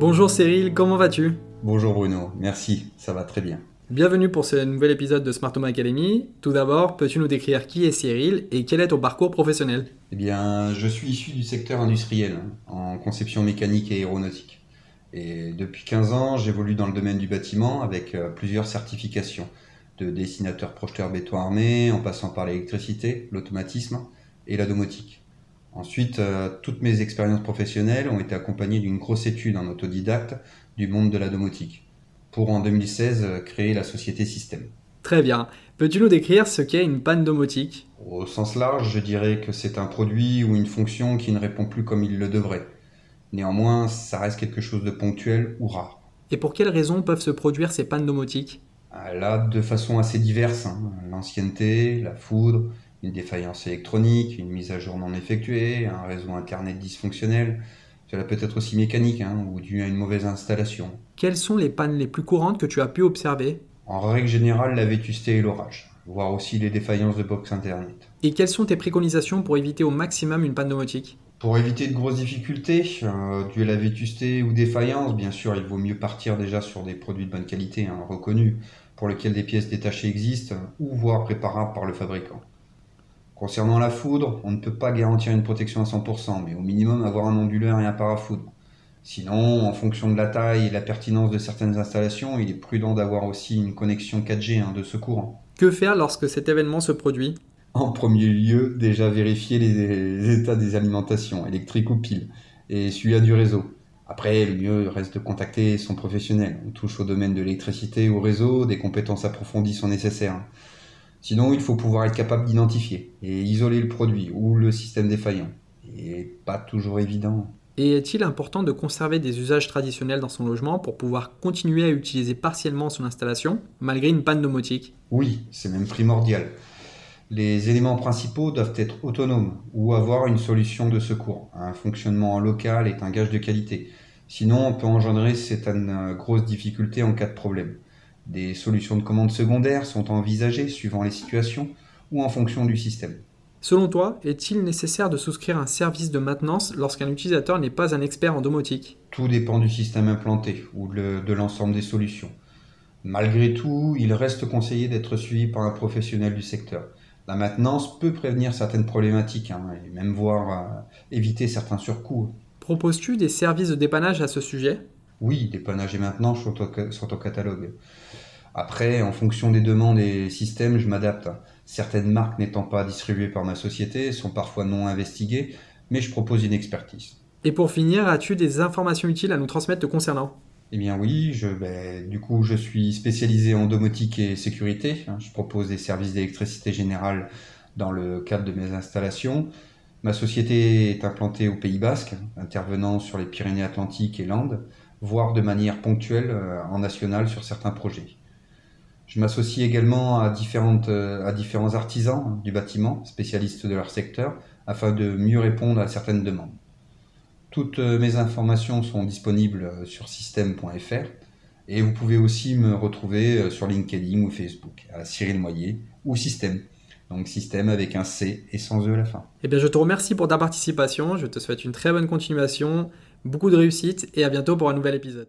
Bonjour Cyril, comment vas-tu? Bonjour Bruno, merci, ça va très bien. Bienvenue pour ce nouvel épisode de Smart Home Academy. Tout d'abord, peux-tu nous décrire qui est Cyril et quel est ton parcours professionnel? Eh bien, je suis issu du secteur industriel, hein, en conception mécanique et aéronautique. Et depuis 15 ans, j'évolue dans le domaine du bâtiment avec euh, plusieurs certifications, de dessinateur projeteur béton armé, en passant par l'électricité, l'automatisme et la domotique. Ensuite, euh, toutes mes expériences professionnelles ont été accompagnées d'une grosse étude en autodidacte du monde de la domotique, pour en 2016 euh, créer la société Système. Très bien. Peux-tu nous décrire ce qu'est une panne domotique? Au sens large, je dirais que c'est un produit ou une fonction qui ne répond plus comme il le devrait. Néanmoins, ça reste quelque chose de ponctuel ou rare. Et pour quelles raisons peuvent se produire ces pannes domotiques? Ah, Là, de façon assez diverse, hein. l'ancienneté, la foudre, une défaillance électronique, une mise à jour non effectuée, un réseau Internet dysfonctionnel. Cela peut être aussi mécanique hein, ou dû à une mauvaise installation. Quelles sont les pannes les plus courantes que tu as pu observer? En règle générale, la vétusté et l'orage, voire aussi les défaillances de box Internet. Et quelles sont tes préconisations pour éviter au maximum une panne domotique Pour éviter de grosses difficultés, euh, dues à la vétusté ou défaillance, bien sûr, il vaut mieux partir déjà sur des produits de bonne qualité, hein, reconnus, pour lesquels des pièces détachées existent, ou voire préparables par le fabricant. Concernant la foudre, on ne peut pas garantir une protection à 100%, mais au minimum avoir un onduleur et un parafoudre. Sinon, en fonction de la taille et de la pertinence de certaines installations, il est prudent d'avoir aussi une connexion 4G hein, de secours. Que faire lorsque cet événement se produit? En premier lieu, déjà vérifier les, les états des alimentations, électriques ou piles, et celui du réseau. Après, le mieux reste de contacter son professionnel. On touche au domaine de l'électricité ou au réseau, des compétences approfondies sont nécessaires. Sinon, il faut pouvoir être capable d'identifier et isoler le produit ou le système défaillant. Et pas toujours évident. Et est-il important de conserver des usages traditionnels dans son logement pour pouvoir continuer à utiliser partiellement son installation malgré une panne domotique? Oui, c'est même primordial. Les éléments principaux doivent être autonomes ou avoir une solution de secours. Un fonctionnement local est un gage de qualité. Sinon, on peut engendrer certaines grosses difficultés en cas de problème. Des solutions de commande secondaires sont envisagées suivant les situations ou en fonction du système. Selon toi, est-il nécessaire de souscrire un service de maintenance lorsqu'un utilisateur n'est pas un expert en domotique? Tout dépend du système implanté ou de l'ensemble des solutions. Malgré tout, il reste conseillé d'être suivi par un professionnel du secteur. La maintenance peut prévenir certaines problématiques hein, et même voir euh, éviter certains surcoûts. Proposes-tu des services de dépannage à ce sujet? Oui, maintenance sont au, ca- sont au catalogue. Après, en fonction des demandes et systèmes, je m'adapte. Certaines marques n'étant pas distribuées par ma société sont parfois non investiguées, mais je propose une expertise. Et pour finir, as-tu des informations utiles à nous transmettre te concernant? Eh bien oui, je, ben, du coup je suis spécialisé en domotique et sécurité. Je propose des services d'électricité générale dans le cadre de mes installations. Ma société est implantée au Pays Basque, intervenant sur les Pyrénées-Atlantiques et Landes, voire de manière ponctuelle euh, en national sur certains projets. Je m'associe également à, différentes, euh, à différents artisans hein, du bâtiment, spécialistes de leur secteur, afin de mieux répondre à certaines demandes. Toutes euh, mes informations sont disponibles sur système.fr et vous pouvez aussi me retrouver sur LinkedIn ou Facebook à Cyril Moyer ou Système. Donc Système avec un C et sans E à la fin. Eh bien, je te remercie pour ta participation, je te souhaite une très bonne continuation, beaucoup de réussite et à bientôt pour un nouvel épisode.